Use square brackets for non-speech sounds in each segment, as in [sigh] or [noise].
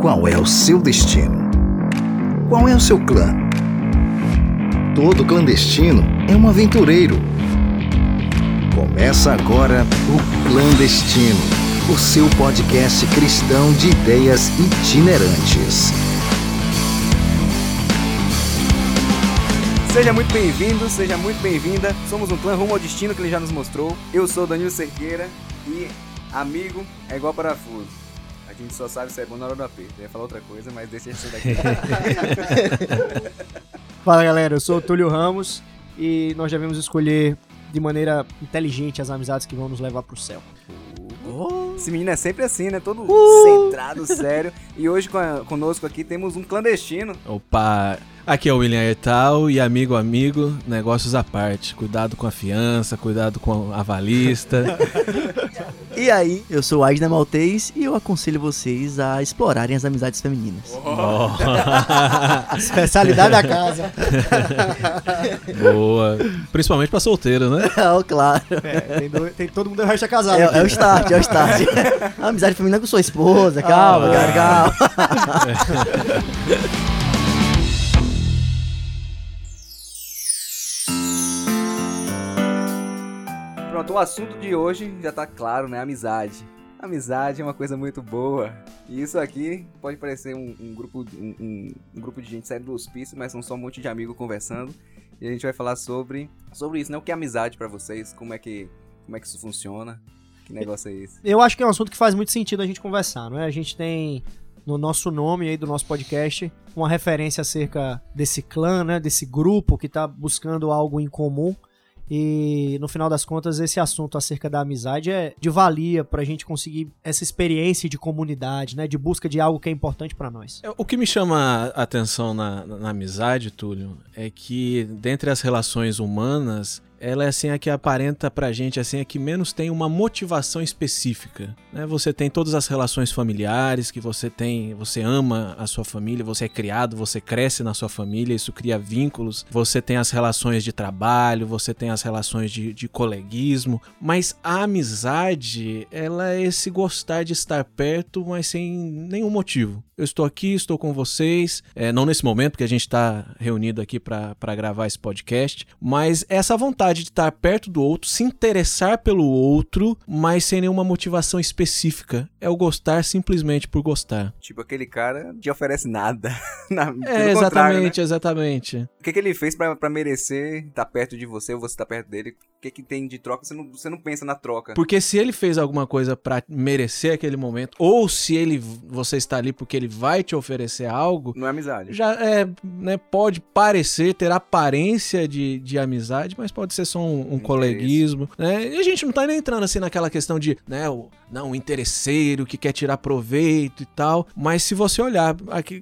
Qual é o seu destino? Qual é o seu clã? Todo clandestino é um aventureiro. Começa agora o Clandestino, o seu podcast cristão de ideias itinerantes. Seja muito bem-vindo, seja muito bem-vinda. Somos um clã rumo ao destino que ele já nos mostrou. Eu sou Danilo Cerqueira e amigo é igual parafuso. A gente só sabe se é bom na hora do aperto. Eu ia falar outra coisa, mas deixa isso daqui. [laughs] Fala galera, eu sou o Túlio Ramos e nós devemos escolher de maneira inteligente as amizades que vão nos levar pro céu. Esse menino é sempre assim, né? Todo Uh! centrado, sério. E hoje conosco aqui temos um clandestino. Opa, aqui é o William Ertal e amigo, amigo, negócios à parte. Cuidado com a fiança, cuidado com a avalista. E aí, eu sou o Adna Maltês e eu aconselho vocês a explorarem as amizades femininas. Ó, [laughs] Especialidade da casa. [laughs] Boa. Principalmente pra solteiro, né? É, [laughs] claro. É, tem, do- tem todo mundo resto casado. É, é o start, é o start. A amizade feminina com sua esposa, calma, Ah. cara, calma. Pronto, o assunto de hoje já tá claro, né? Amizade. Amizade é uma coisa muito boa. E isso aqui pode parecer um, um grupo, um, um- grupo de gente saindo do hospício, mas são só um monte de amigos conversando. E a gente vai falar sobre, sobre isso, né? O que é amizade pra vocês? Como é que, como é que isso funciona? Que negócio é esse? Eu acho que é um assunto que faz muito sentido a gente conversar, não é? A gente tem no nosso nome aí do nosso podcast uma referência acerca desse clã, né? Desse grupo que tá buscando algo em comum. E no final das contas, esse assunto acerca da amizade é de valia pra gente conseguir essa experiência de comunidade, né? De busca de algo que é importante pra nós. O que me chama a atenção na, na amizade, Túlio, é que dentre as relações humanas, ela é assim a que aparenta pra gente, assim, a que menos tem uma motivação específica. Né? Você tem todas as relações familiares, que você tem, você ama a sua família, você é criado, você cresce na sua família, isso cria vínculos. Você tem as relações de trabalho, você tem as relações de, de coleguismo, mas a amizade, ela é esse gostar de estar perto, mas sem nenhum motivo. Eu estou aqui, estou com vocês, é, não nesse momento, porque a gente está reunido aqui para gravar esse podcast, mas essa vontade de estar perto do outro, se interessar pelo outro, mas sem nenhuma motivação específica. É o gostar simplesmente por gostar. Tipo, aquele cara te oferece nada. [laughs] Na, É, né? exatamente, exatamente. O que, que ele fez pra merecer estar perto de você ou você estar perto dele? O que, que tem de troca? Você não, você não pensa na troca. Porque se ele fez alguma coisa pra merecer aquele momento, ou se ele você está ali porque ele vai te oferecer algo, Não é amizade. já é, né, pode parecer ter aparência de, de amizade, mas pode ser só um, um coleguismo, né? E a gente não tá nem entrando assim naquela questão de, né, o, não, o interesseiro que quer tirar proveito e tal, mas se você olhar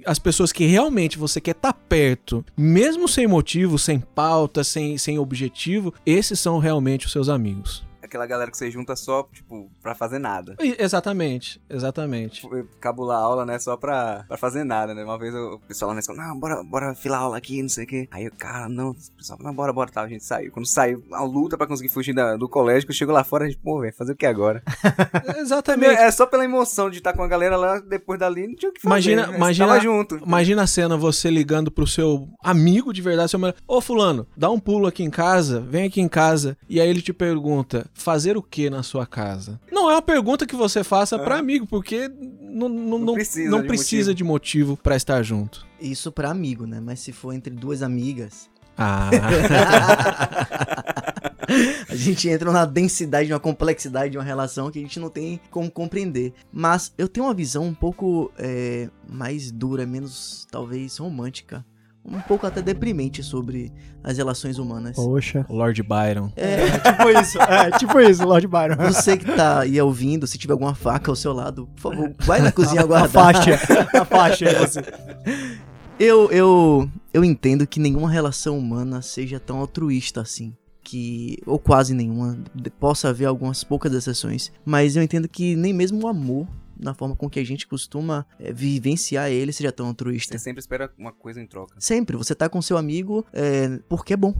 as pessoas que realmente você quer estar perto, mesmo sem motivo, sem pauta, sem, sem objetivo, esses são realmente os seus amigos. Aquela galera que você junta só, tipo, pra fazer nada. Exatamente, exatamente. Tipo, Cabular a aula, né? Só pra, pra fazer nada, né? Uma vez eu- o pessoal lá na escola, não, bora, bora filar aula aqui, não sei o quê. Aí o cara, não, o pessoal, não, bora, bora, tá. A gente saiu. Quando saiu, a luta pra conseguir fugir da- do colégio, que chegou lá fora, a gente, pô, velho, fazer o que agora? [laughs] [laughs] Exatamente. É só pela emoção de estar com a galera lá, depois dali, não tinha o que fazer. Imagina- né? Imagina- Tava junto. Imagina a cena, você ligando pro seu amigo de verdade, seu melhor. Ô fulano, dá um pulo aqui em casa, vem aqui em casa. E aí ele te pergunta, fazer o que na sua casa? Não é uma pergunta que você faça pra amigo, porque não, não, não, precisa não de precisa motivo. de motivo pra estar junto. Isso pra amigo, né? Mas se for entre duas amigas, Ah, [laughs] a gente entra na densidade, na complexidade de uma relação que a gente não tem como compreender. Mas eu tenho uma visão um pouco é, mais dura, menos talvez romântica, um pouco até deprimente sobre as relações humanas. Poxa. o Lord Byron. É, tipo isso, é, tipo isso, Lord Byron. você que tá aí ouvindo, se tiver alguma faca ao seu lado, por favor, vai na cozinha [laughs] A guardar. faixa, a faixa aí você. Eu, eu, eu entendo que nenhuma relação humana seja tão altruísta assim. Que, ou quase nenhuma, possa haver algumas poucas exceções. Mas eu entendo que nem mesmo o amor, na forma com que a gente costuma é, vivenciar ele, seja tão altruísta. Você sempre espera uma coisa em troca. Sempre, você tá com seu amigo é, porque é bom.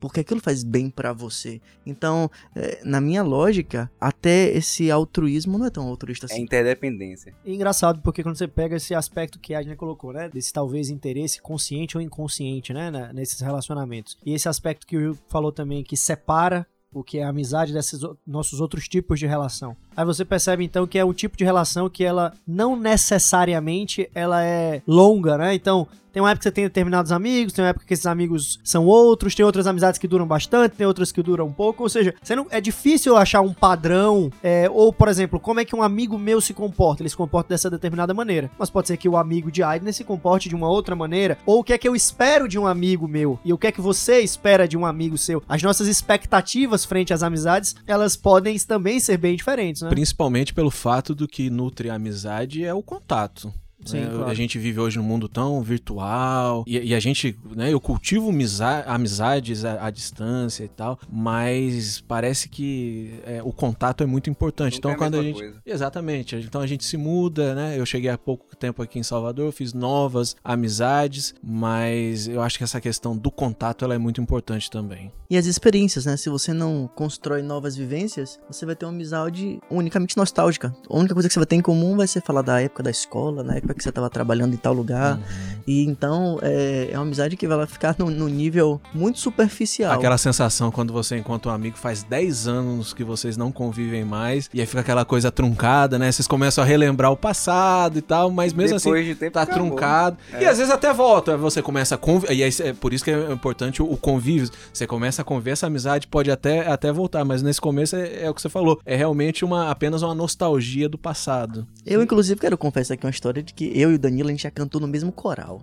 porque aquilo faz bem pra você. Então, é, na minha lógica, até esse altruísmo não é tão altruísta É assim. interdependência. E engraçado, porque quando você pega esse aspecto que a Adna colocou, né? Desse talvez interesse consciente ou inconsciente, né? nesses relacionamentos. E esse aspecto que o Will falou também, que separa o que é a amizade desses nossos outros tipos de relação. Aí você percebe então que é um tipo de relação que ela não necessariamente ela é longa, né? Então, tem uma época que você tem determinados amigos, tem uma época que esses amigos são outros, tem outras amizades que duram bastante, tem outras que duram um pouco, ou seja, você não, é difícil achar um padrão, é, ou, por exemplo, como é que um amigo meu se comporta, ele se comporta dessa determinada maneira, mas pode ser que o amigo de Aiden se comporte de uma outra maneira, ou o que é que eu espero de um amigo meu, e o que é que você espera de um amigo seu. As nossas expectativas frente às amizades, elas podem também ser bem diferentes, né? Principalmente pelo fato do que nutre a amizade é o contato. Sim, né? claro. A gente vive hoje num mundo tão virtual e, e a gente, né, eu cultivo miza- amizades à, à distância e tal, mas parece que é, o contato é muito importante. Nunca então é a quando a gente, coisa. exatamente, então a gente se muda, né? Eu cheguei há pouco tempo aqui em Salvador, fiz novas amizades, mas eu acho que essa questão do contato ela é muito importante também. E as experiências, né? Se você não constrói novas vivências, você vai ter uma amizade unicamente nostálgica. A única coisa que você vai ter em comum vai ser falar da época da escola, na época que você tava trabalhando em tal lugar. Uhum. E então é, é uma amizade que vai ficar no, no nível muito superficial. Aquela sensação quando você encontra um amigo faz 10 anos que vocês não convivem mais, e aí fica aquela coisa truncada, né? Vocês começam a relembrar o passado e tal, mas mesmo Depois assim de tempo tá acabou. truncado. É. E às vezes até volta, você começa a conviver, e aí é por isso que é importante o, o convívio. Você começa a conviver, essa amizade pode até, até voltar, mas nesse começo é, é o que você falou, é realmente uma apenas uma nostalgia do passado. Eu, inclusive, quero confessar aqui uma história de que eu e o Danilo, a gente já cantou no mesmo coral.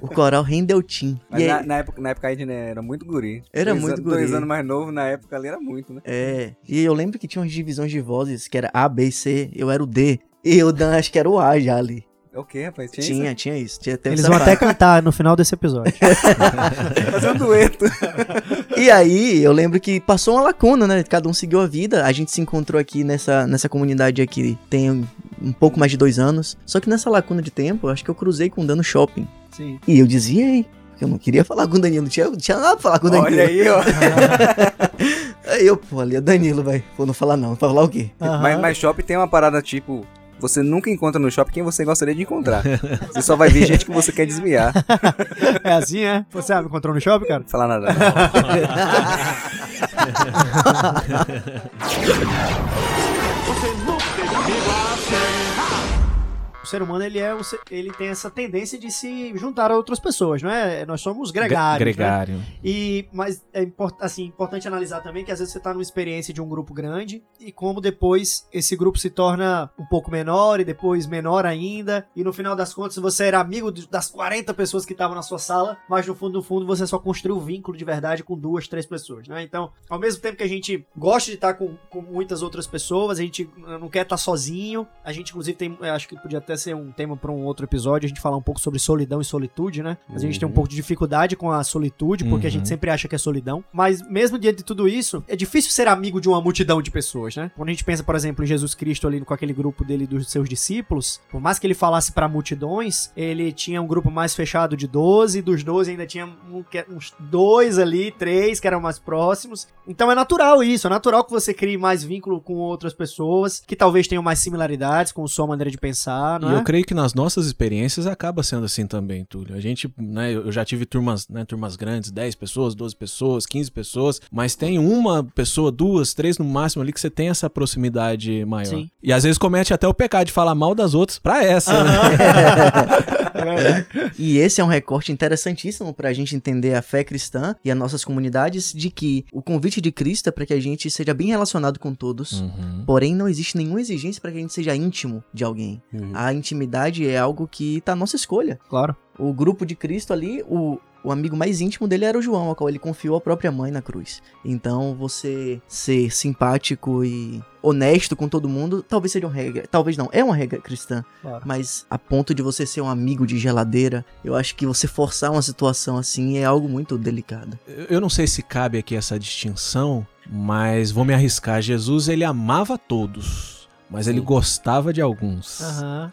o coral Rendeutim. [laughs] Mas E na, aí- na época, na época a gente né, era muito guri. Era Dois muito an- guri. Dois anos mais novo, na época ali era muito, né? É, e eu lembro que tinha umas divisões de vozes, que era A, B C, eu era o D. E o Dan acho que era o A já ali. É o que, rapaz? Tinha, Tinha, tinha isso. Tinha até Eles vão até cantar no final desse episódio. isso? [laughs] Fazer um dueto. [laughs] E aí, eu lembro que passou uma lacuna, né? Cada um seguiu a vida. A gente se encontrou aqui nessa, nessa comunidade aqui tem um pouco mais de dois anos. Só que nessa lacuna de tempo, eu acho que eu cruzei com o Dan no shopping. Sim. E eu desviei. Porque eu não queria falar com o Danilo. Não tinha, não tinha nada pra falar com o Danilo. Olha aí, ó. [laughs] Aí eu, pô, ali é Danilo, vai. Vou não falar não. Vou falar o quê? Aham. Mas, mas shopping tem uma parada tipo. Você nunca encontra no shopping quem você gostaria de encontrar. Você só vai ver gente que você quer desviar. É assim, é? Você ah, me encontrou no shopping, cara? Não falar nada. não. O ser humano, ele é um ele tem essa tendência de se juntar a outras pessoas, não é? Nós somos gregários, né? Gregário. E, mas é import, assim, importante analisar também que às vezes você tá numa experiência de um grupo grande e como depois esse grupo se torna um pouco menor e depois menor ainda. E no final das contas você era amigo das 40 pessoas que estavam na sua sala, mas no fundo, no fundo você só construiu um vínculo de verdade com duas, três pessoas, né? Então, ao mesmo tempo que a gente gosta de estar com, com muitas outras pessoas, a gente não quer estar sozinho. A gente, inclusive, tem. Acho que podia até ser um tema para um outro episódio, a gente falar um pouco sobre solidão e solitude, né? Mas a gente tem um Uhum. pouco de dificuldade com a solitude, porque a Uhum. gente sempre acha que é solidão. Mas mesmo diante de tudo isso, é difícil ser amigo de uma multidão de pessoas, né? Quando a gente pensa, por exemplo, em Jesus Cristo ali com aquele grupo dele dos seus discípulos, por mais que ele falasse para multidões, ele tinha um grupo mais fechado de 12, e dos 12 ainda tinha um uns dois ali, três que eram mais próximos. Então é natural isso, é natural que você crie mais vínculo com outras pessoas, que talvez tenham mais similaridades com sua maneira de pensar, não E é? eu creio que nas nossas experiências acaba sendo assim também, Túlio. A gente, né, eu já tive turmas, né, turmas grandes, 10 pessoas, 12 pessoas, 15 pessoas, mas tem uma pessoa, duas, três no máximo ali que você tem essa proximidade maior. Sim. E às vezes comete até o pecado de falar mal das outras pra essa, né? [laughs] É. E esse é um recorte interessantíssimo pra gente entender a fé cristã e as nossas comunidades de que o convite de Cristo é para que a gente seja bem relacionado com todos. Uhum. Porém, não existe nenhuma exigência para que a gente seja íntimo de alguém. A intimidade é algo que tá à nossa escolha. Claro. O grupo de Cristo ali, o, o amigo mais íntimo dele era o João, ao qual ele confiou a própria mãe na cruz. Então, você ser simpático e honesto com todo mundo, talvez seja uma regra. Talvez não, é uma regra cristã. Claro. Mas a ponto de você ser um amigo de geladeira, eu acho que você forçar uma situação assim é algo muito delicado. Eu- Eu não sei se cabe aqui essa distinção, mas vou me arriscar. Jesus, ele amava todos, mas ele Sim. gostava de alguns. Aham.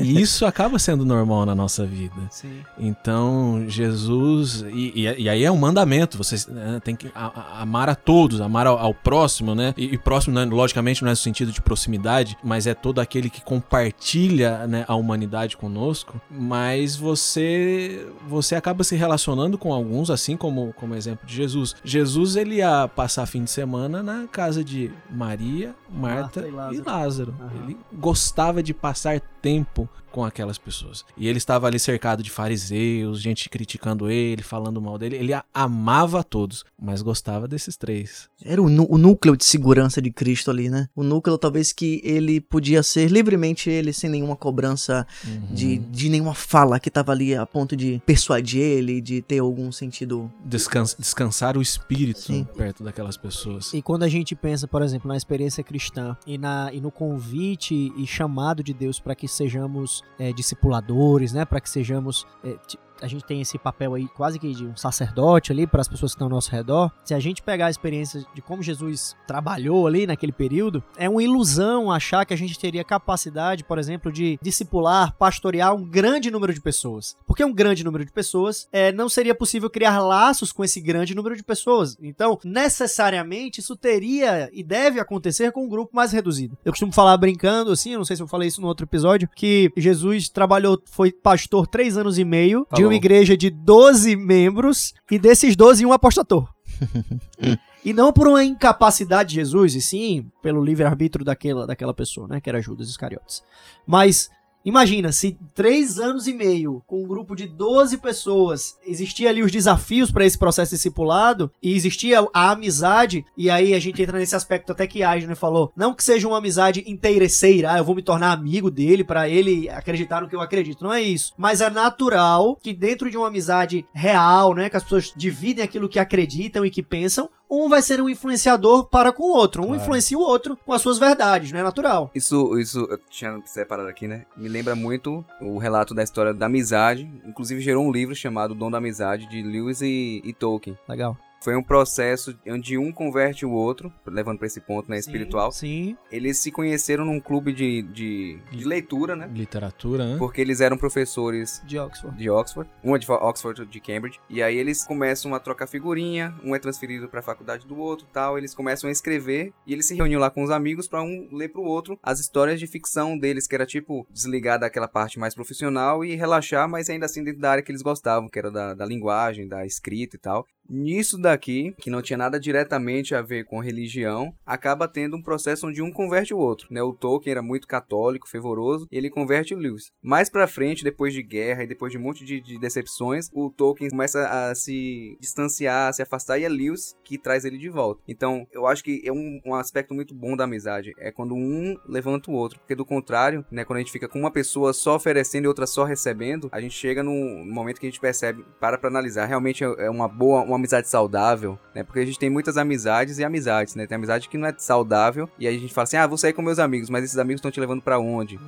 E isso acaba sendo normal na nossa vida. Sim. Então, Jesus. E, e- e aí é um mandamento. Você né, tem que amar a todos, amar ao, ao próximo, né? E, e próximo, né, logicamente, não é no sentido de proximidade, mas é todo aquele que compartilha né, a humanidade conosco. Mas você você acaba se relacionando com alguns, assim como, como exemplo de Jesus. Jesus, ele ia passar fim de semana na casa de Maria, Marta, Marta e e Lázaro. Lázaro. Aham. Ele gostava de passar tempo com aquelas pessoas. E ele estava ali cercado de fariseus, gente criticando ele, falando mal dele. Ele amava a todos, mas gostava desses três. Era o, o núcleo de segurança de Cristo ali, né? O núcleo talvez que ele podia ser livremente ele, sem nenhuma cobrança de, de nenhuma fala que tava ali a ponto de persuadir ele, de ter algum sentido. Descans- descansar o espírito Sim. perto daquelas pessoas. E quando a gente pensa, por exemplo, na experiência cristã e, na, e no convite e chamado de Deus para que sejamos é, discipuladores, né? Para que sejamos. é, a gente tem esse papel aí quase que de um sacerdote ali para as pessoas que estão ao nosso redor. Se a gente pegar a experiência de como Jesus trabalhou ali naquele período, é uma ilusão achar que a gente teria capacidade, por exemplo, de discipular, pastorear um grande número de pessoas. Porque um grande número de pessoas é, não seria possível criar laços com esse grande número de pessoas. Então, necessariamente, isso teria e deve acontecer com um grupo mais reduzido. Eu costumo falar brincando, assim, eu não sei se eu falei isso no outro episódio, que Jesus trabalhou, foi pastor três anos e meio de Falou. Uma igreja de 12 membros e desses 12, um apostator. [laughs] E não por uma incapacidade de Jesus, e sim pelo livre-arbítrio daquela, daquela pessoa, né? Que era Judas Iscariotes. Mas imagina, se três anos e meio, com um grupo de 12 pessoas, existia ali os desafios para esse processo discipulado, e existia a amizade, e aí a gente entra nesse aspecto até que Aisner falou, não que seja uma amizade interesseira, ah, eu vou me tornar amigo dele para ele acreditar no que eu acredito, não é isso. Mas é natural que dentro de uma amizade real, né, que as pessoas dividem aquilo que acreditam e que pensam, um vai ser um influenciador para com o outro. Um Claro. influencia o outro com as suas verdades, não é natural. Isso, isso, eu tinha separado aqui, né? Me lembra muito o relato da história da amizade. Inclusive gerou um livro chamado Dom da Amizade, de Lewis e, e Tolkien. Legal. Foi um processo onde um converte o outro, levando pra esse ponto, né, espiritual. Sim. Eles se conheceram num clube de, de, de leitura, né? Literatura, né? Porque eles eram professores De Oxford. de Oxford, um é de Oxford de Cambridge, e aí eles começam a trocar figurinha, um é transferido para a faculdade do outro, tal, eles começam a escrever e eles se reuniam lá com os amigos para um ler pro outro as histórias de ficção deles, que era tipo desligar daquela parte mais profissional e relaxar, mas ainda assim dentro da área que eles gostavam, que era da, da linguagem, da escrita e tal. Nisso daqui, que não tinha nada diretamente a ver com religião, acaba tendo um processo onde um converte o outro, né? O Tolkien era muito católico, fervoroso, ele converte o Lewis. Mais pra frente, depois de guerra e depois de um monte de, de decepções, o Tolkien começa a se distanciar, a se afastar, e é Lewis que traz ele de volta. Então, eu acho que é um, um aspecto muito bom da amizade, é quando um levanta o outro, porque do contrário, né, quando a gente fica com uma pessoa só oferecendo e outra só recebendo, a gente chega num momento que a gente percebe, para pra analisar, realmente é é uma boa, uma amizade saudável, né? Porque a gente tem muitas amizades e amizades, né? Tem amizade que não é saudável e aí a gente fala assim: "Ah, vou sair com meus amigos", mas esses amigos estão te levando pra onde?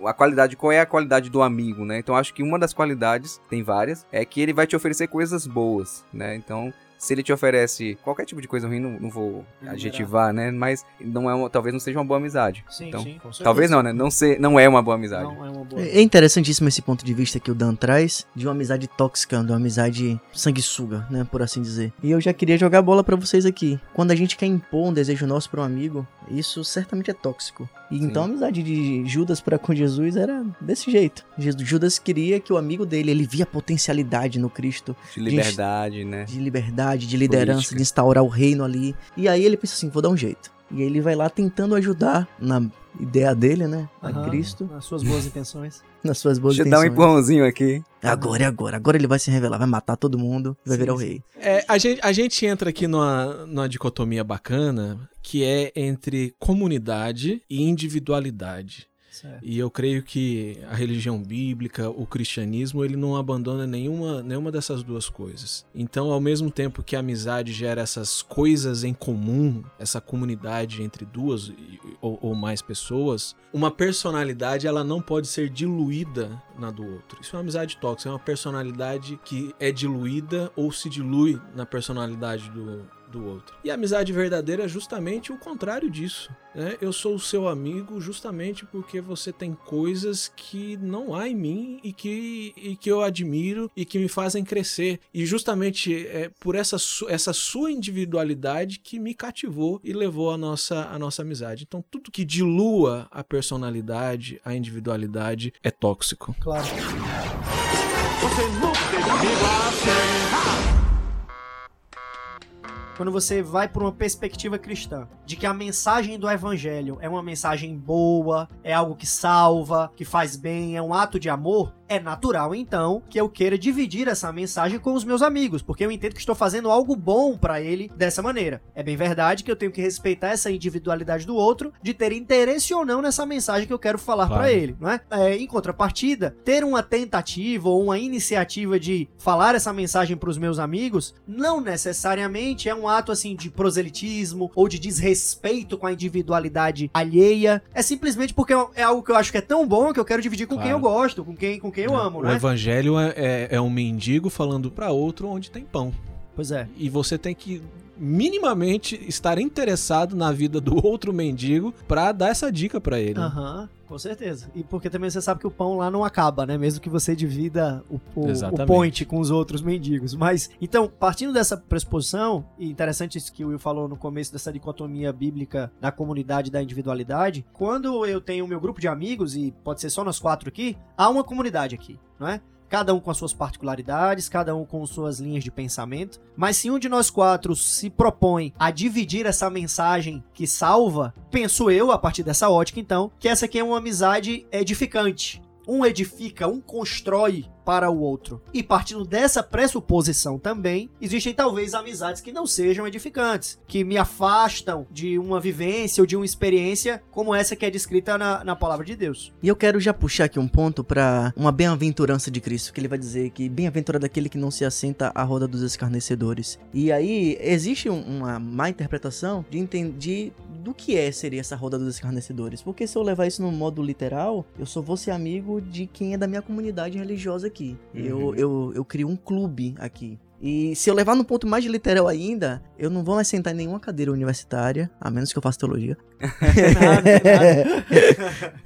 O- A qualidade, qual é a qualidade do amigo, né? Então acho que uma das qualidades, tem várias, é que ele vai te oferecer coisas boas, né? Então, se ele te oferece qualquer tipo de coisa ruim, não, não vou Enumerar. adjetivar, né? Mas não é uma- talvez não seja uma boa amizade. Sim, Então, sim, com certeza. Talvez não, né? Não, ser, não é uma boa amizade. Não é uma boa. É interessantíssimo esse ponto de vista que o Dan traz de uma amizade tóxica, de uma amizade sanguessuga, né, por assim dizer. E eu já queria jogar a bola pra vocês aqui. Quando a gente quer impor um desejo nosso pra um amigo, isso certamente é tóxico. E então a amizade de Judas para com Jesus era desse jeito. Judas queria que o amigo dele, ele via potencialidade no Cristo, De liberdade, né? de liberdade, de liderança, Política. de instaurar o reino ali. E aí ele pensa assim, vou dar um jeito. E aí ele vai lá tentando ajudar na ideia dele, né, a Aham, Cristo, Nas suas boas intenções. [laughs] nas suas boas Deixa eu dar um intenções. empurrãozinho aqui. Agora é agora. Agora ele vai se revelar, vai matar todo mundo e vai Sim, virar o rei. É, a, gente, a gente entra aqui numa, numa dicotomia bacana que é entre comunidade e individualidade. Certo. E eu creio que a religião bíblica, o cristianismo, ele não abandona nenhuma, nenhuma dessas duas coisas. Então, ao mesmo tempo que a amizade gera essas coisas em comum, essa comunidade entre duas ou, ou mais pessoas, uma personalidade ela não pode ser diluída na do outro. Isso é uma amizade tóxica, é uma personalidade que é diluída ou se dilui na personalidade do, do outro. E a amizade verdadeira é justamente o contrário disso. Né? Eu sou o seu amigo justamente porque você tem coisas que não há em mim e que, e que eu admiro e que me fazem crescer. E justamente é por essa, essa sua individualidade que me cativou e levou a nossa, a nossa amizade. Então, tudo que dilua a personalidade, a individualidade, é tóxico. Claro. Você nunca. Quando você vai por uma perspectiva cristã, de que a mensagem do evangelho é uma mensagem boa, é algo que salva, que faz bem, é um ato de amor, é natural então que eu queira dividir essa mensagem com os meus amigos, porque eu entendo que estou fazendo algo bom para ele dessa maneira. É bem verdade que eu tenho que respeitar essa individualidade do outro, de ter interesse ou não nessa mensagem que eu quero falar Claro. para ele, não é? É, Em contrapartida, ter uma tentativa ou uma iniciativa de falar essa mensagem para os meus amigos, não necessariamente é um ato assim de proselitismo ou de desrespeito com a individualidade alheia. É simplesmente porque é algo que eu acho que é tão bom que eu quero dividir com quem eu Claro. gosto, com quem, com quem eu amo, o né? evangelho é, é, é um mendigo falando para outro onde tem pão. Pois é. E você tem que minimamente estar interessado na vida do [laughs] outro mendigo pra dar essa dica pra ele. Aham, com certeza. E porque também você sabe que o pão lá não acaba, né? Mesmo que você divida o, o, o point com os outros mendigos. Mas, então, partindo dessa pressuposição, e interessante isso que o Will falou no começo dessa dicotomia bíblica da comunidade e da individualidade, quando eu tenho o meu grupo de amigos, e pode ser só nós quatro aqui, há uma comunidade aqui, não é? Cada um com as suas particularidades, cada um com suas linhas de pensamento. Mas se um de nós quatro se propõe a dividir essa mensagem que salva, penso eu, a partir dessa ótica, então, que essa aqui é uma amizade edificante. Um edifica, um constrói para o outro. E partindo dessa pressuposição também, existem talvez amizades que não sejam edificantes, que me afastam de uma vivência ou de uma experiência como essa que é descrita na, na palavra de Deus. E eu quero já puxar aqui um ponto pra uma bem-aventurança de Cristo, que ele vai dizer que bem-aventurado aquele que não se assenta à roda dos escarnecedores. E aí existe um- uma má interpretação de entender do que é seria essa roda dos escarnecedores, porque se eu levar isso no modo literal, eu só vou ser amigo de quem é da minha comunidade religiosa aqui. Eu, Uhum. eu, eu crio um clube aqui. E se eu levar no ponto mais literal ainda, eu não vou mais sentar em nenhuma cadeira universitária, a menos que eu faça teologia. [laughs]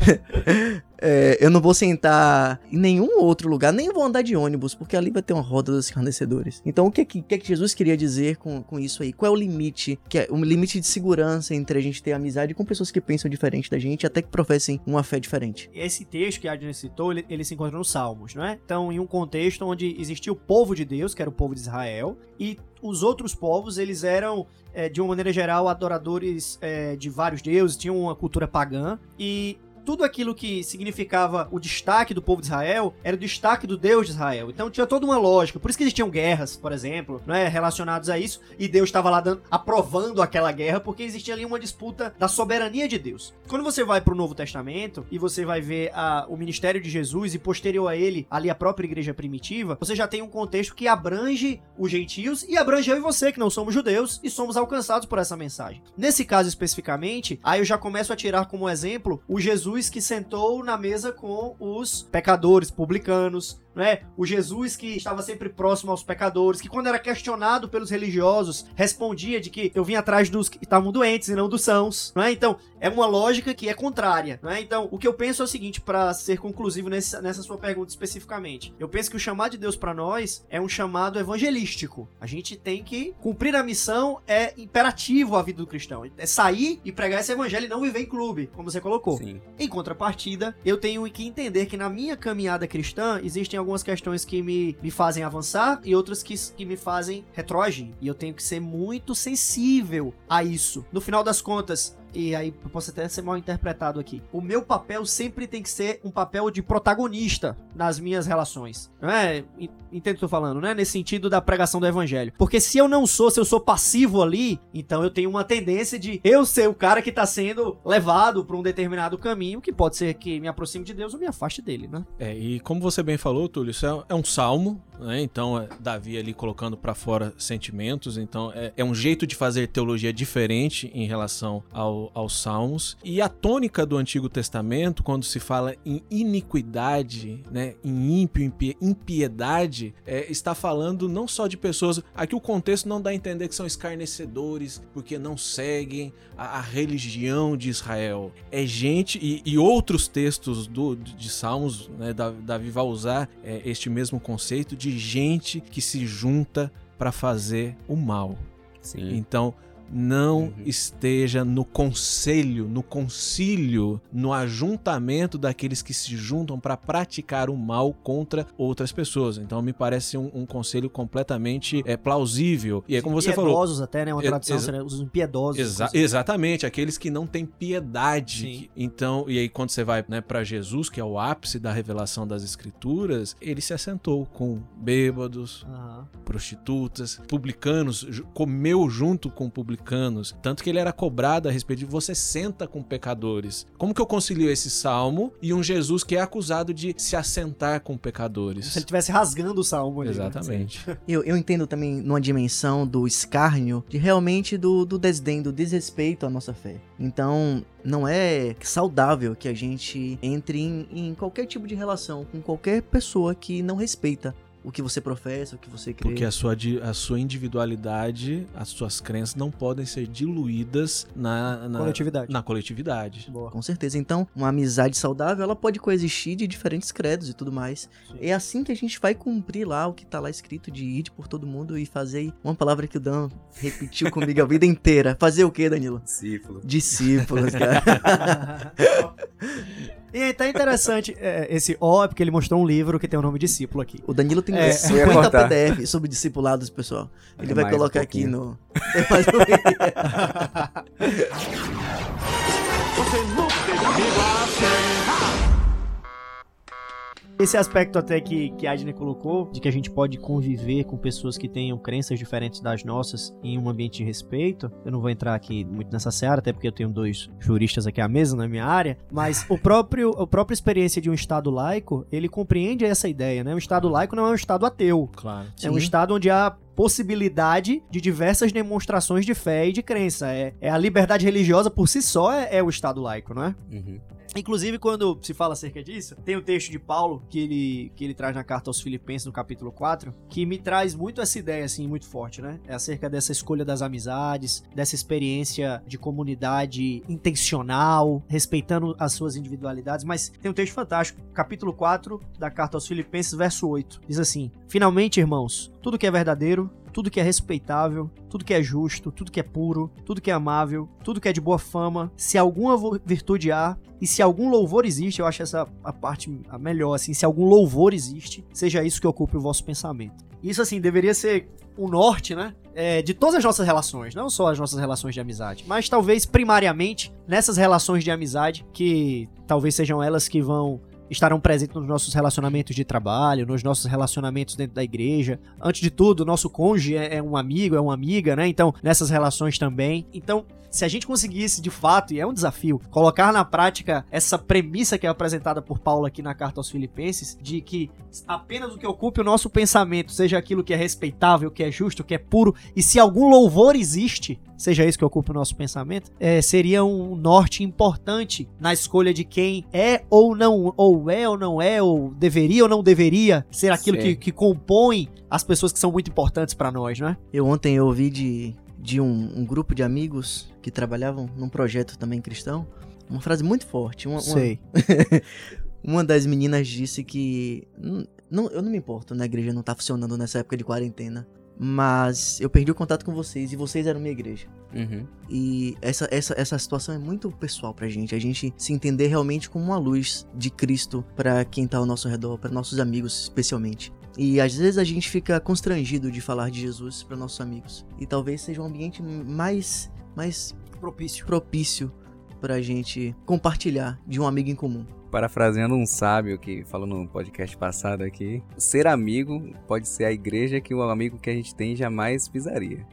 [laughs] É, eu não vou sentar em nenhum outro lugar, nem vou andar de ônibus, porque ali vai ter uma roda dos escarnecedores. Então, o que, que, que que Jesus queria dizer com, com isso aí? Qual é o limite? Que é um limite de segurança entre a gente ter amizade com pessoas que pensam diferente da gente, até que professem uma fé diferente. Esse texto que a Adriana citou, ele, ele se encontra nos Salmos, não é? Então, em um contexto onde existia o povo de Deus, que era o povo de Israel, e os outros povos, eles eram, é, de uma maneira geral, adoradores é, de vários deuses, tinham uma cultura pagã, e tudo aquilo que significava o destaque do povo de Israel era o destaque do Deus de Israel. Então tinha toda uma lógica. Por isso que existiam guerras, por exemplo, não é, relacionadas a isso, e Deus estava lá dando, aprovando aquela guerra porque existia ali uma disputa da soberania de Deus. Quando você vai para o Novo Testamento e você vai ver a- o ministério de Jesus e posterior a ele ali a própria igreja primitiva, você já tem um contexto que abrange os gentios e abrange eu e você que não somos judeus e somos alcançados por essa mensagem. Nesse caso especificamente, aí eu já começo a tirar como exemplo o Jesus que sentou na mesa com os pecadores, publicanos, não é? O Jesus que estava sempre próximo aos pecadores, que quando era questionado pelos religiosos, respondia de que eu vim atrás dos que estavam doentes e não dos sãos, não é? Então, é uma lógica que é contrária, não é? Então, o que eu penso é o seguinte, para ser conclusivo nesse- nessa sua pergunta especificamente. Eu penso que o chamado de Deus para nós é um chamado evangelístico. A gente tem que cumprir a missão, é imperativo a vida do cristão. É sair e pregar esse evangelho e não viver em clube, como você colocou. Sim. Em contrapartida, eu tenho que entender que na minha caminhada cristã existem algumas questões que me, me fazem avançar e outras que, que me fazem retroagir. E eu tenho que ser muito sensível a isso. No final das contas, e aí posso até ser mal interpretado aqui. O meu papel sempre tem que ser um papel de protagonista nas minhas relações. Não é? En- Entendo o que eu tô falando, né? Nesse sentido da pregação do evangelho. Porque se eu não sou, se eu sou passivo ali, então eu tenho uma tendência de eu ser o cara que tá sendo levado pra um determinado caminho, que pode ser que me aproxime de Deus ou me afaste dele, né? É, e como você bem falou, Túlio, isso é, é um salmo, né? Então, é Davi ali colocando pra fora sentimentos, então é, é um jeito de fazer teologia diferente em relação ao ao- aos Salmos. E a tônica do Antigo Testamento, quando se fala em iniquidade, né, em ímpio, impie- impiedade, é, está falando não só de pessoas. Aqui o contexto não dá a entender que são escarnecedores porque não seguem a, a religião de Israel. É gente e, e outros textos do, de Salmos, né, Da- Davi vai usar é, este mesmo conceito de gente que se junta para fazer o mal. Sim. Então, não Uhum. esteja no conselho, no concílio, no ajuntamento daqueles que se juntam para praticar o mal contra outras pessoas. Então, me parece um, um conselho completamente é, plausível. E é como você falou. Impiedosos até, né? Uma tradução exa- seria os impiedosos. Exa- exatamente, aqueles que não têm piedade. Sim. Então, e aí quando você vai né, para Jesus, que é o ápice da revelação das escrituras, ele se assentou com bêbados, Aham. prostitutas, publicanos, comeu junto com publicanos, tanto que ele era cobrado a respeito de você senta com pecadores. Como que eu concilio esse salmo e um Jesus que é acusado de se assentar com pecadores? Se ele estivesse rasgando o salmo ali. né? Exatamente. [laughs] Eu, eu entendo também numa dimensão do escárnio, de realmente do, do desdém, do desrespeito à nossa fé. Então, não é saudável que a gente entre em, em qualquer tipo de relação com qualquer pessoa que não respeita o que você professa, o que você crê. Porque a sua, a sua individualidade, as suas crenças não podem ser diluídas na, na Coletividade. Na coletividade. Boa. Com certeza. Então, uma amizade saudável, ela pode coexistir de diferentes credos e tudo mais. Sim. É assim que a gente vai cumprir lá o que tá lá escrito de ir por todo mundo e fazer uma palavra que o Dan repetiu [laughs] comigo a vida inteira. Fazer o quê, Danilo? Discípulo. Discípulos, cara. [laughs] E tá interessante é, esse O, é porque ele mostrou um livro que tem o nome discípulo aqui. O Danilo tem É, eu ia 50 cortar. PDF sobre discipulados, pessoal. Ele Tem vai mais um colocar aqui no. Tem mais um- [laughs] Você nunca teve. Esse aspecto até que, que a Adney colocou, de que a gente pode conviver com pessoas que tenham crenças diferentes das nossas em um ambiente de respeito. Eu não vou entrar aqui muito nessa seara, até porque eu tenho dois juristas aqui à mesa na minha área, mas o próprio, a própria experiência de um Estado laico, ele compreende essa ideia, né? Um Estado laico não é um Estado ateu. Claro. É um Sim. estado onde há possibilidade de diversas demonstrações de fé e de crença. É, é a liberdade religiosa por si só é, é o estado laico, não é? Uhum. Inclusive, quando se fala acerca disso, tem o texto de Paulo que ele, que ele traz na carta aos Filipenses, no capítulo 4, que me traz muito essa ideia, assim, muito forte, né? É acerca dessa escolha das amizades, dessa experiência de comunidade intencional, respeitando as suas individualidades. Mas tem um texto fantástico, capítulo 4 da carta aos Filipenses, verso 8. Diz assim: Finalmente, irmãos, tudo que é verdadeiro, tudo que é respeitável, tudo que é justo, tudo que é puro, tudo que é amável, tudo que é de boa fama, se alguma virtude há, e se algum louvor existe, eu acho essa a parte a melhor, assim, se algum louvor existe, seja isso que ocupe o vosso pensamento. Isso, assim, deveria ser o norte, né? é, de todas as nossas relações, não só as nossas relações de amizade, mas talvez primariamente nessas relações de amizade que talvez sejam elas que vão estarão presentes nos nossos relacionamentos de trabalho, nos nossos relacionamentos dentro da igreja. Antes de tudo, nosso cônjuge é, é um amigo, é uma amiga, né? Então, nessas relações também. Então, se a gente conseguisse de fato, e é um desafio, colocar na prática essa premissa que é apresentada por Paulo aqui na carta aos Filipenses, de que apenas o que ocupe o nosso pensamento seja aquilo que é respeitável, que é justo, que é puro, e se algum louvor existe, seja isso que ocupe o nosso pensamento, é, seria um norte importante na escolha de quem é ou não, ou é ou não é, ou deveria ou não deveria ser aquilo que, que compõe as pessoas que são muito importantes pra nós, né? Eu ontem eu ouvi de, de um, um grupo de amigos que trabalhavam num projeto também cristão, uma frase muito forte. Uma, uma, Sei. [laughs] uma das meninas disse que. "Hum, Não, eu não me importo, né? A igreja não tá funcionando nessa época de quarentena. Mas eu perdi o contato com vocês e vocês eram minha igreja. Uhum. E essa, essa, essa situação é muito pessoal pra gente. A gente se entender realmente como uma luz de Cristo pra quem tá ao nosso redor, pra nossos amigos especialmente. E às vezes a gente fica constrangido de falar de Jesus pra nossos amigos. E talvez seja um ambiente mais, mais Propício. propício pra gente compartilhar de um amigo em comum. Parafraseando um sábio que falou no podcast passado aqui, ser amigo pode ser a igreja que o amigo que a gente tem jamais pisaria.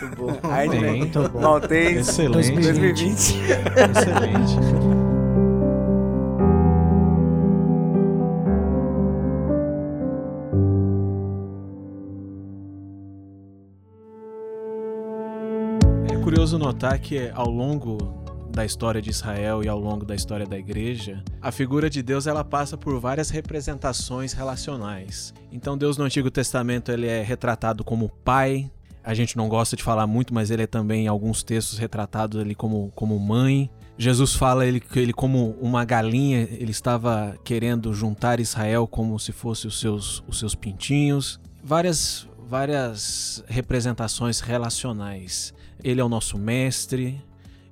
Muito bom. [laughs] Aí, Bem? Muito bom. Voltei. Excelente. 2020. Excelente. É curioso notar que ao longo da história de Israel e ao longo da história da igreja, a figura de Deus ela passa por várias representações relacionais. Então Deus no Antigo Testamento ele é retratado como pai. A gente não gosta de falar muito, mas ele é também em alguns textos retratado ali como, como mãe. Jesus fala ele ele como uma galinha, ele estava querendo juntar Israel como se fosse os seus os seus pintinhos. Várias várias representações relacionais. Ele é o nosso mestre,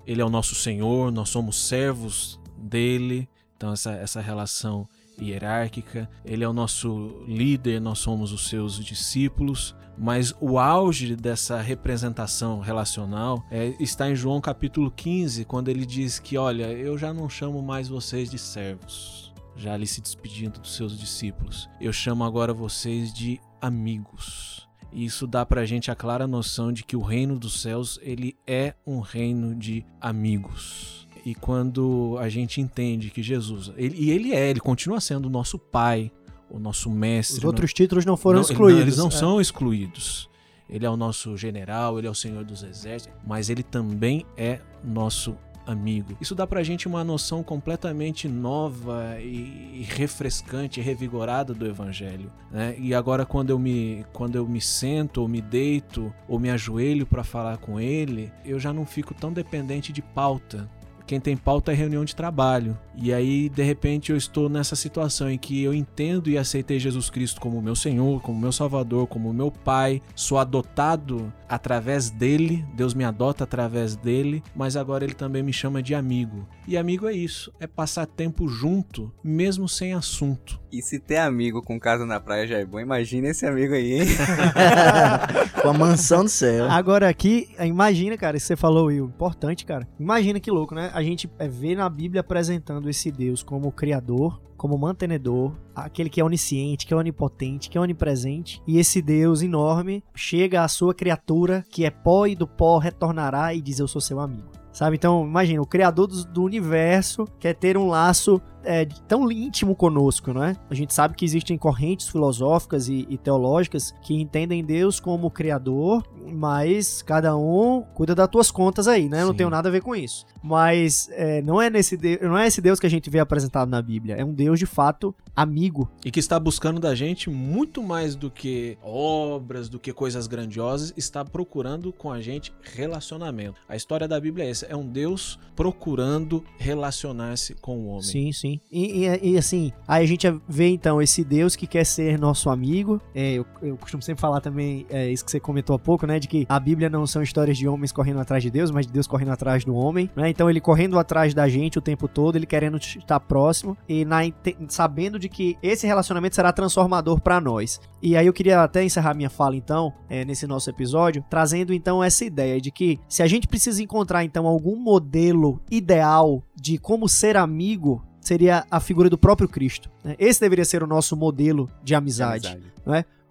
ele é o nosso Senhor, nós somos servos dele. Então, essa, essa relação hierárquica. Ele é o nosso líder, nós somos os seus discípulos. Mas o auge dessa representação relacional é, está em João capítulo 15, quando ele diz que: Olha, eu já não chamo mais vocês de servos, já ali se despedindo dos seus discípulos. Eu chamo agora vocês de amigos. Isso dá pra gente a clara noção de que o reino dos céus, ele é um reino de amigos. E quando a gente entende que Jesus, ele, e ele é, ele continua sendo o nosso pai, o nosso mestre. Os outros títulos não foram não, excluídos. Não, eles não É. são excluídos. Ele é o nosso general, ele é o senhor dos exércitos, mas ele também é nosso amigo. Isso dá pra gente uma noção completamente nova e refrescante revigorada do evangelho, né? E agora quando eu me quando eu me sento ou me deito ou me ajoelho para falar com ele, eu já não fico tão dependente de pauta. Quem tem pauta é reunião de trabalho. E aí, de repente, eu estou nessa situação em que eu entendo e aceitei Jesus Cristo como meu Senhor, como meu Salvador, como meu Pai. Sou adotado através dele, Deus me adota através dele, mas agora ele também me chama de amigo. E amigo é isso, é passar tempo junto, mesmo sem assunto. E se ter amigo com casa na praia já é bom, imagina esse amigo aí, hein? [laughs] Com a mansão do céu. Agora aqui, imagina, cara, isso que você falou, Will, importante, cara. Imagina que louco, né? A gente é, vê na Bíblia apresentando esse Deus como criador, como mantenedor, aquele que é onisciente, que é onipotente, que é onipresente, e esse Deus enorme chega à sua criatura, que é pó e do pó retornará e diz: Eu sou seu amigo. Sabe? Então, imagina, o criador do, do universo quer ter um laço é, tão íntimo conosco, não é? A gente sabe que existem correntes filosóficas e, e teológicas que entendem Deus como criador, mas cada um cuida das tuas contas aí, né? Eu não tenho nada a ver com isso. Mas é, não, é nesse de- não é esse Deus que a gente vê apresentado na Bíblia. É um Deus, de fato, amigo. E que está buscando da gente muito mais do que obras, do que coisas grandiosas, está procurando com a gente relacionamento. A história da Bíblia é essa: é um Deus procurando relacionar-se com o homem. Sim, sim. E, e- e, assim, aí a gente vê então esse Deus que quer ser nosso amigo. É, eu, eu costumo sempre falar também, é, isso que você comentou há pouco, né? De que a Bíblia não são histórias de homens correndo atrás de Deus, mas de Deus correndo atrás do homem. Né? Então ele correndo atrás da gente o tempo todo, ele querendo estar próximo e na, sabendo de que esse relacionamento será transformador para nós. E aí eu queria até encerrar minha fala então, é, nesse nosso episódio, trazendo então essa ideia de que se a gente precisa encontrar então algum modelo ideal de como ser amigo, seria a figura do próprio Cristo. né? Esse deveria ser o nosso modelo de amizade.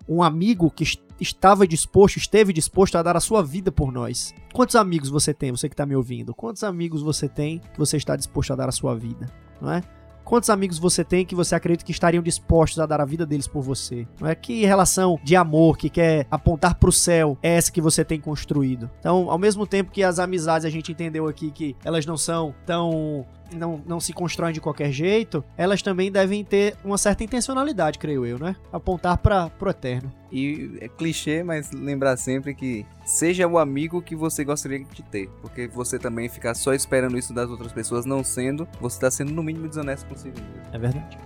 Um amigo que est- estava disposto, esteve disposto a dar a sua vida por nós. Quantos amigos você tem, você que está me ouvindo? Quantos amigos você tem que você está disposto a dar a sua vida? Não é? Quantos amigos você tem que você acredita que estariam dispostos a dar a vida deles por você? Não é? Que relação de amor que quer apontar para o céu é essa que você tem construído? Então, ao mesmo tempo que as amizades a gente entendeu aqui que elas não são tão não, não se constroem de qualquer jeito, elas também devem ter uma certa intencionalidade, creio eu, né? Apontar para pro eterno. E é clichê, mas lembrar sempre que seja o amigo que você gostaria de ter. Porque você também ficar só esperando isso das outras pessoas não sendo, você tá sendo no mínimo desonesto consigo mesmo. É verdade.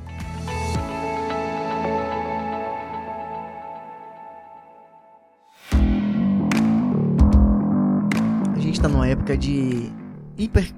A gente tá numa época de hiper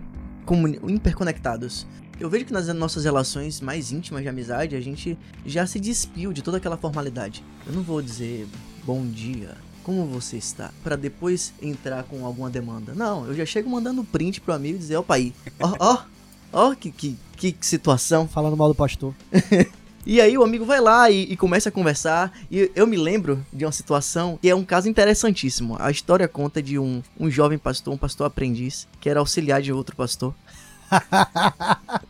hiperconectados. Eu vejo que nas nossas relações mais íntimas de amizade, a gente já se despiu de toda aquela formalidade. Eu não vou dizer bom dia, como você está, Pra depois entrar com alguma demanda. Não, eu já chego mandando print pro amigo e dizer, opa aí, ó, ó, ó, que, que, que situação. Falando mal do pastor. [laughs] E aí o amigo vai lá e, e começa a conversar. E eu me lembro de uma situação que é um caso interessantíssimo. A história conta de um, um jovem pastor, um pastor aprendiz, que era auxiliar de outro pastor. [laughs]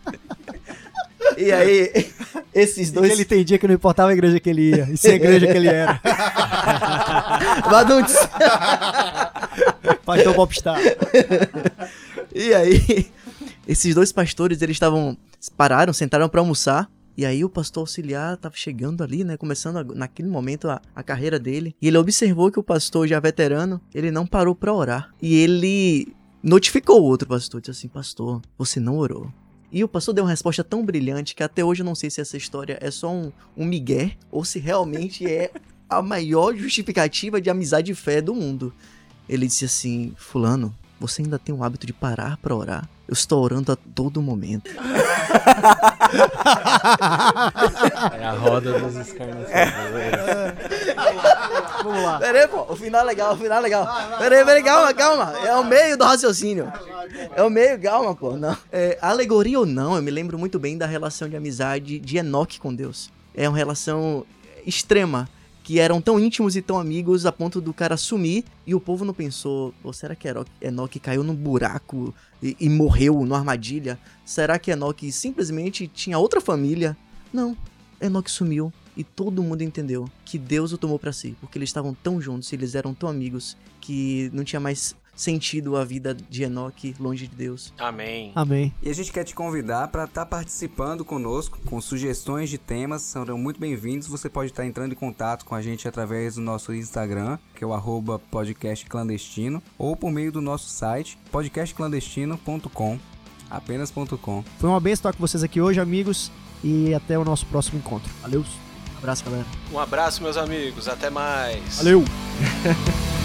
e aí, esses E dois. ele entendia que não importava a igreja que ele ia, e se a igreja que ele era. [laughs] Baduntes. [laughs] Pastor Popstar. E aí, Esses dois pastores, eles estavam. pararam, sentaram pra almoçar. E aí o pastor auxiliar tava chegando ali, né? Começando a- naquele momento a, a carreira dele. E ele observou que o pastor, já veterano, ele não parou pra orar. E ele notificou o outro pastor. Disse assim: Pastor, você não orou. E o pastor deu uma resposta tão brilhante que até hoje eu não sei se essa história é só um, um migué ou se realmente é a maior justificativa de amizade e fé do mundo. Ele disse assim: Fulano, você ainda tem o hábito de parar pra orar? Eu estou orando a todo momento. [laughs] É a roda dos escarnecedores. Vamos lá. Pera aí, pô, o final é legal, o final é legal. Pera aí, pera aí, calma, calma. É o meio do raciocínio. É o meio, calma, pô. Não. É, alegoria ou não, eu me lembro muito bem da relação de amizade de Enoque com Deus. É uma relação extrema. Que eram tão íntimos e tão amigos a ponto do cara sumir e o povo não pensou: "Pô, será que Enoque caiu num buraco e, e morreu numa armadilha? Será que Enoque simplesmente tinha outra família? Não, Enoque sumiu e todo mundo entendeu que Deus o tomou pra si, porque eles estavam tão juntos, eles eram tão amigos que não tinha mais sentido a vida de Enoque longe de Deus. Amém. Amém. E a gente quer te convidar para estar participando conosco com sugestões de temas, serão muito bem-vindos. Você pode estar entrando em contato com a gente através do nosso Instagram, que é o arroba podcast clandestino, ou por meio do nosso site podcastclandestino.com, apenas.com. Foi uma benção estar com vocês aqui hoje, amigos. E até o nosso próximo encontro. Valeu. Abraço, galera. Um abraço, meus amigos. Até mais. Valeu. [laughs]